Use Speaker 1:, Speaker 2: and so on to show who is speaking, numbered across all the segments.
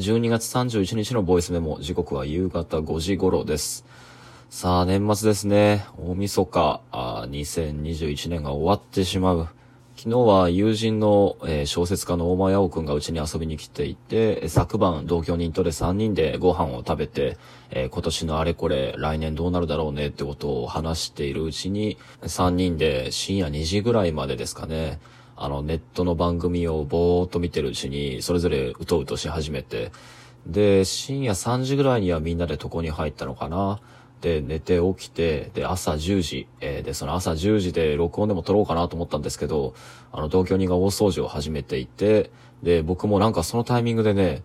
Speaker 1: 12月31日のボイスメモ、時刻は夕方5時頃です。さあ、年末ですね。大晦日、あ2021年が終わってしまう。昨日は友人の、えー、小説家の大前青くんがうちに遊びに来ていて、昨晩同居人とで3人でご飯を食べて、えー、今年のあれこれ来年どうなるだろうねってことを話しているうちに、3人で深夜2時ぐらいまでですかね、あのネットの番組をぼーっと見てるうちに、それぞれうとうとし始めて、で、深夜3時ぐらいにはみんなで床に入ったのかな。で、寝て起きて、で、朝10時、えー、で、その朝10時で録音でも撮ろうかなと思ったんですけど、あの、同居人が大掃除を始めていて、で、僕もなんかそのタイミングでね、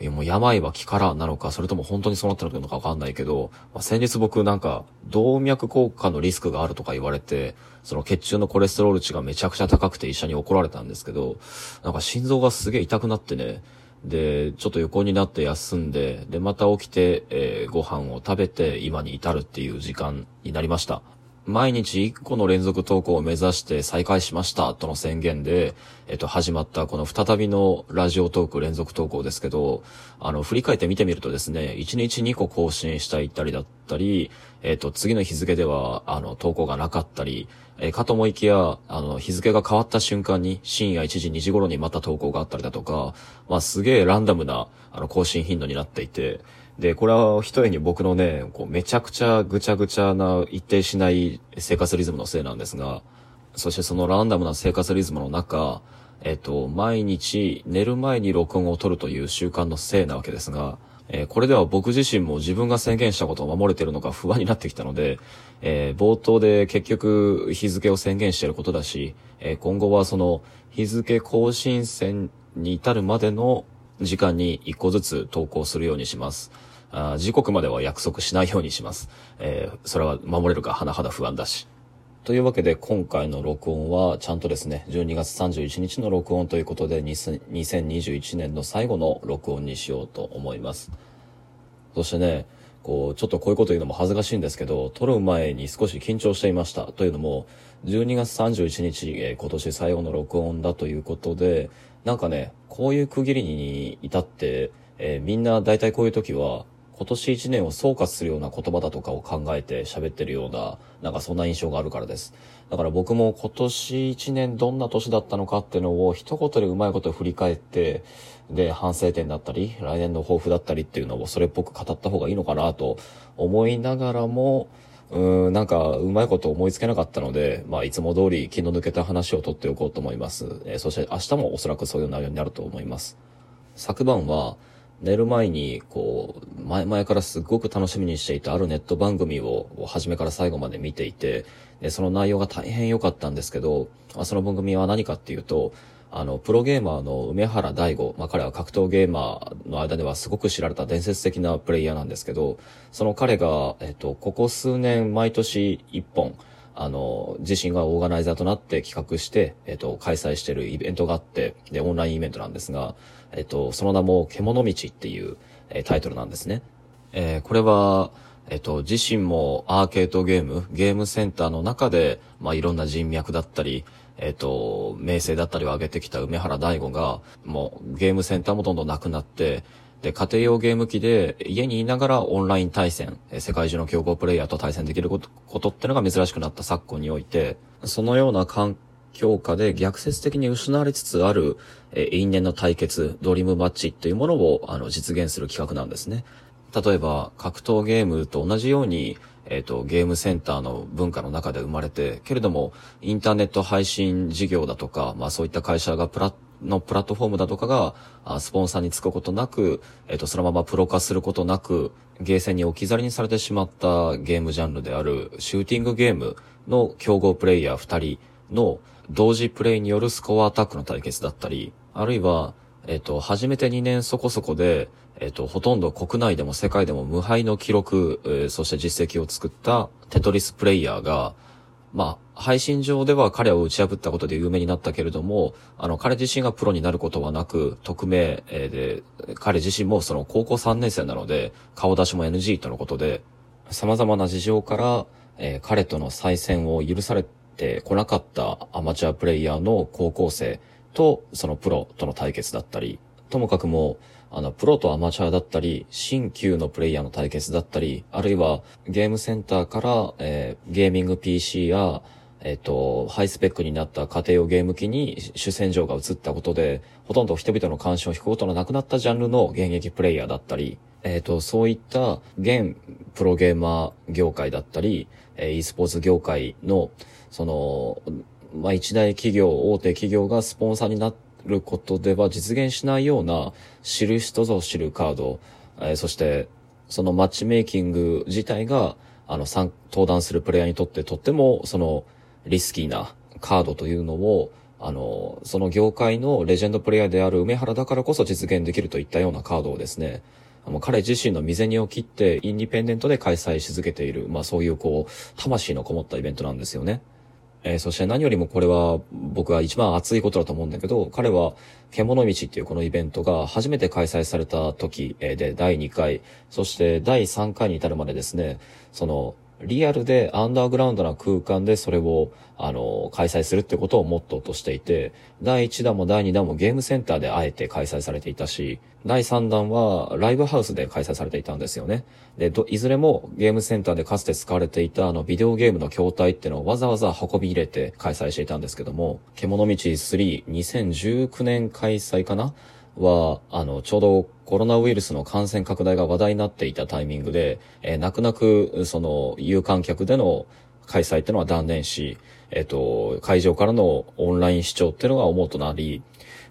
Speaker 1: えもう病は気からなのか、それとも本当にそうなってるのかわかんないけど、まあ、先日僕なんか、動脈硬化のリスクがあるとか言われて、その血中のコレステロール値がめちゃくちゃ高くて医者に怒られたんですけど、なんか心臓がすげえ痛くなってね、で、ちょっと横になって休んで、で、また起きて、えー、ご飯を食べて今に至るっていう時間になりました。毎日1個の連続投稿を目指して再開しましたとの宣言で、えっと、始まったこの再びのラジオトーク連続投稿ですけど、あの、振り返って見てみるとですね、1日2個更新したいったりだったり、えっと、次の日付では、あの、投稿がなかったり、え、かと思いきや、あの、日付が変わった瞬間に、深夜1時2時頃にまた投稿があったりだとか、まあ、すげえランダムな、あの、更新頻度になっていて、で、これは一重に僕のね、こうめちゃくちゃぐちゃぐちゃな一定しない生活リズムのせいなんですが、そしてそのランダムな生活リズムの中、えっと、毎日寝る前に録音を取るという習慣のせいなわけですが、えー、これでは僕自身も自分が宣言したことを守れてるのか不安になってきたので、えー、冒頭で結局日付を宣言してることだし、えー、今後はその日付更新線に至るまでの時間に一個ずつ投稿するようにします。あ時刻までは約束しないようにします。えー、それは守れるか甚だ不安だし。というわけで今回の録音はちゃんとですね、12月31日の録音ということで2021年の最後の録音にしようと思います。そしてね、こう、ちょっとこういうこと言うのも恥ずかしいんですけど、撮る前に少し緊張していました。というのも、12月31日、えー、今年最後の録音だということで、なんかね、こういう区切りに至って、えー、みんな大体こういう時は、今年一年を総括するような言葉だとかを考えて喋ってるような、なんかそんな印象があるからです。だから僕も今年一年どんな年だったのかっていうのを一言でうまいこと振り返って、で、反省点だったり、来年の抱負だったりっていうのをそれっぽく語った方がいいのかなと思いながらも、うん、なんか、うまいこと思いつけなかったので、まあ、いつも通り気の抜けた話をとっておこうと思います。えー、そして明日もおそらくそういう内容になると思います。昨晩は、寝る前に、こう、前々からすごく楽しみにしていたあるネット番組を、初めから最後まで見ていて、でその内容が大変良かったんですけど、その番組は何かっていうと、あの、プロゲーマーの梅原大吾、まあ、彼は格闘ゲーマーの間ではすごく知られた伝説的なプレイヤーなんですけど、その彼が、えっと、ここ数年毎年一本、あの、自身がオーガナイザーとなって企画して、えっと、開催しているイベントがあって、で、オンラインイベントなんですが、えっと、その名も、獣道っていう、えー、タイトルなんですね。えー、これは、えっと、自身もアーケードゲーム、ゲームセンターの中で、まあ、いろんな人脈だったり、えっと、名声だったりを上げてきた梅原大吾が、もうゲームセンターもどんどんなくなって、で、家庭用ゲーム機で家にいながらオンライン対戦、世界中の強豪プレイヤーと対戦できることことってのが珍しくなった昨今において、そのような環境下で逆説的に失われつつある、え因縁の対決、ドリームマッチっていうものをあの実現する企画なんですね。例えば、格闘ゲームと同じように、えっ、ー、と、ゲームセンターの文化の中で生まれて、けれども、インターネット配信事業だとか、まあそういった会社がプラのプラットフォームだとかが、あスポンサーにつくことなく、えっ、ー、と、そのままプロ化することなく、ゲーセンに置き去りにされてしまったゲームジャンルである、シューティングゲームの競合プレイヤー2人の同時プレイによるスコアアタックの対決だったり、あるいは、えっ、と、初めて2年そこそこで、えっ、と、ほとんど国内でも世界でも無敗の記録、えー、そして実績を作ったテトリスプレイヤーが、まあ、配信上では彼を打ち破ったことで有名になったけれども、あの、彼自身がプロになることはなく、匿名、えー、で、彼自身もその高校3年生なので、顔出しも NG とのことで、様々な事情から、えー、彼との再戦を許されてこなかったアマチュアプレイヤーの高校生と、そのプロとの対決だったり、ともかくも、あの、プロとアマチュアだったり、新旧のプレイヤーの対決だったり、あるいはゲームセンターから、えー、ゲーミング PC や、えっ、と、ハイスペックになった家庭用ゲーム機に主戦場が移ったことで、ほとんど人々の関心を引くことのなくなったジャンルの現役プレイヤーだったり、えっ、と、そういった現プロゲーマー業界だったり、えー、e スポーツ業界の、その、まあ、一大企業、大手企業がスポンサーになることでは実現しないような知る人ぞ知るカード、えー、そして、そのマッチメイキング自体が、あの、登壇するプレイヤーにとってとっても、その、リスキーなカードというのを、あの、その業界のレジェンドプレイヤーである梅原だからこそ実現できるといったようなカードをですね、あの彼自身の未然を切ってインディペンデントで開催し続けている、まあそういうこう、魂のこもったイベントなんですよね。えー、そして何よりもこれは僕は一番熱いことだと思うんだけど、彼は獣道っていうこのイベントが初めて開催された時で第2回、そして第3回に至るまでですね、そのリアルでアンダーグラウンドな空間でそれを、あの、開催するってことをモットーとしていて、第1弾も第2弾もゲームセンターであえて開催されていたし、第3弾はライブハウスで開催されていたんですよね。で、いずれもゲームセンターでかつて使われていたあのビデオゲームの筐体ってのをわざわざ運び入れて開催していたんですけども、獣道3、2019年開催かなは、あの、ちょうどコロナウイルスの感染拡大が話題になっていたタイミングで、えー、泣く泣く、その、有観客での開催っていうのは断念し、えっ、と、会場からのオンライン視聴っていうのが主となり、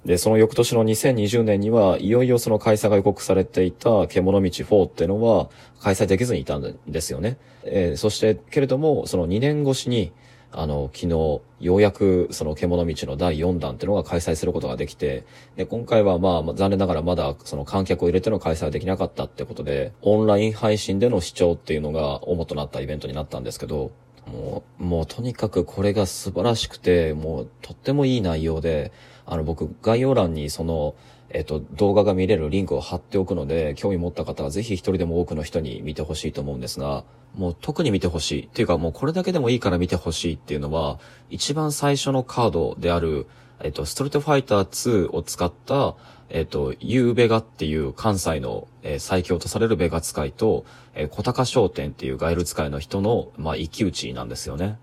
Speaker 1: で、その翌年の2020年には、いよいよその開催が予告されていた獣道4っていうのは開催できずにいたんですよね。えー、そして、けれども、その2年越しに、あの、昨日、ようやくその獣道の第4弾っていうのが開催することができて、で、今回はまあ、残念ながらまだその観客を入れての開催はできなかったってことで、オンライン配信での視聴っていうのが主となったイベントになったんですけど、もう、もうとにかくこれが素晴らしくて、もうとってもいい内容で、あの僕概要欄にその、えっと、動画が見れるリンクを貼っておくので、興味持った方はぜひ一人でも多くの人に見てほしいと思うんですが、もう特に見てほしい。っていうかもうこれだけでもいいから見てほしいっていうのは、一番最初のカードである、えっと、ストリートファイター2を使った、えっと、ユーベガっていう関西の、えー、最強とされるベガ使いと、えー、小高商店っていうガイル使いの人の、まあ、一騎打ちなんですよね。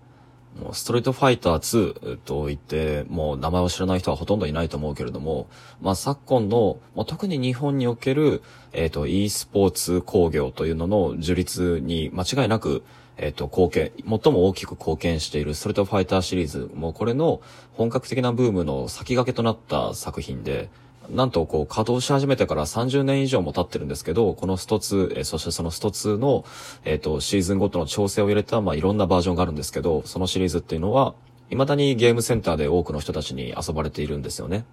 Speaker 1: もうストリートファイター2と言って、もう名前を知らない人はほとんどいないと思うけれども、まあ昨今の、まあ、特に日本における、えっ、ー、と、e スポーツ工業というのの樹立に間違いなく、えっ、ー、と、貢献、最も大きく貢献しているストリートファイターシリーズ、もうこれの本格的なブームの先駆けとなった作品で、なんとこう稼働し始めてから30年以上も経ってるんですけど、このスト2、え、そしてそのスト2の、えっ、と、シーズンごとの調整を入れた、まあ、いろんなバージョンがあるんですけど、そのシリーズっていうのは、未だにゲームセンターで多くの人たちに遊ばれているんですよね。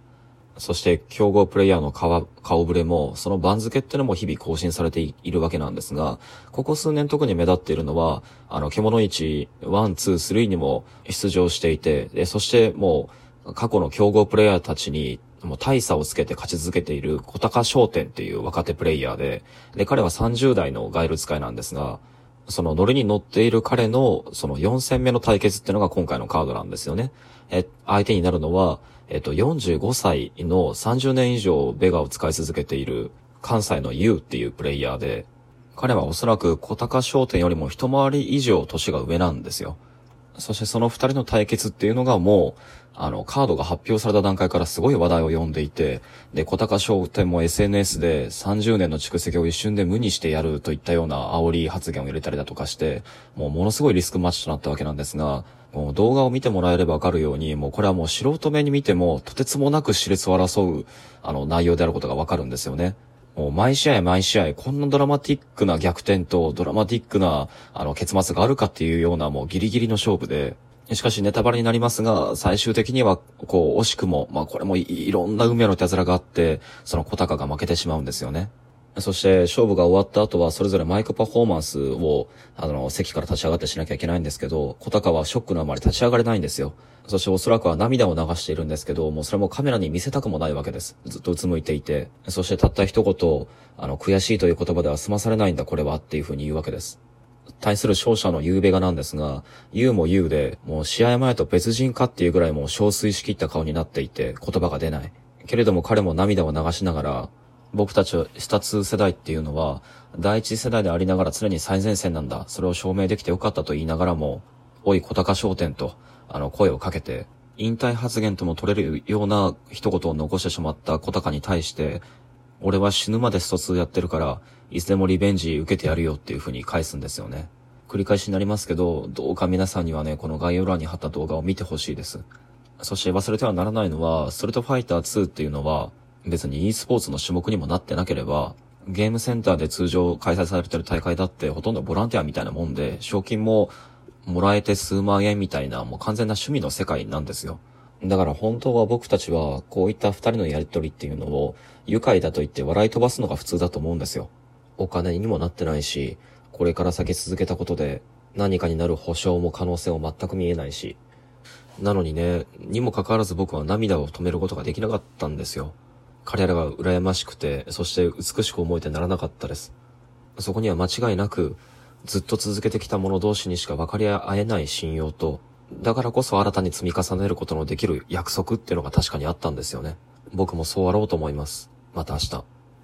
Speaker 1: そして、競合プレイヤーの顔顔ぶれも、その番付っていうのも日々更新されているわけなんですが、ここ数年特に目立っているのは、あの、獣市1、2、3にも出場していて、そしてもう、過去の競合プレイヤーたちにもう大差をつけて勝ち続けている小高商店っていう若手プレイヤーで、で、彼は30代のガイル使いなんですが、そのノリに乗っている彼のその4戦目の対決っていうのが今回のカードなんですよね。え、相手になるのは、えっと、45歳の30年以上ベガを使い続けている関西の U っていうプレイヤーで、彼はおそらく小高商店よりも一回り以上年が上なんですよ。そしてその二人の対決っていうのがもう、あの、カードが発表された段階からすごい話題を呼んでいて、で、小高商店も SNS で30年の蓄積を一瞬で無にしてやるといったような煽り発言を入れたりだとかして、もうものすごいリスクマッチとなったわけなんですが、もう動画を見てもらえればわかるように、もうこれはもう素人目に見ても、とてつもなく熾烈を争う、あの、内容であることがわかるんですよね。もう毎試合毎試合、こんなドラマティックな逆転とドラマティックな、あの、結末があるかっていうようなもうギリギリの勝負で、しかしネタバレになりますが、最終的には、こう、惜しくも、まあこれもいろんな運命のいたずらがあって、その小高が負けてしまうんですよね。そして勝負が終わった後はそれぞれマイクパフォーマンスを、あの、席から立ち上がってしなきゃいけないんですけど、小高はショックのあまり立ち上がれないんですよ。そしておそらくは涙を流しているんですけど、もうそれもカメラに見せたくもないわけです。ずっとうつむいていて。そしてたった一言、あの、悔しいという言葉では済まされないんだこれはっていうふうに言うわけです。対する勝者のゆうべがなんですが、ゆうもゆうで、もう試合前と別人かっていうぐらいもう憔悴しきった顔になっていて、言葉が出ない。けれども彼も涙を流しながら、僕たち下2世代っていうのは、第一世代でありながら常に最前線なんだ。それを証明できてよかったと言いながらも、おい小高商店と、あの、声をかけて、引退発言とも取れるような一言を残してしまった小高に対して、俺は死ぬまでスト2やってるから、いつでもリベンジ受けてやるよっていう風に返すんですよね。繰り返しになりますけど、どうか皆さんにはね、この概要欄に貼った動画を見てほしいです。そして忘れてはならないのは、ストリートファイター2っていうのは、別に e スポーツの種目にもなってなければ、ゲームセンターで通常開催されてる大会だってほとんどボランティアみたいなもんで、賞金ももらえて数万円みたいなもう完全な趣味の世界なんですよ。だから本当は僕たちはこういった二人のやりとりっていうのを愉快だと言って笑い飛ばすのが普通だと思うんですよ。お金にもなってないし、これから先続けたことで何かになる保証も可能性も全く見えないし。なのにね、にもかかわらず僕は涙を止めることができなかったんですよ。彼らが羨ましくて、そして美しく思えてならなかったです。そこには間違いなく、ずっと続けてきた者同士にしか分かり合えない信用と、だからこそ新たに積み重ねることのできる約束っていうのが確かにあったんですよね。僕もそうあろうと思います。また明日。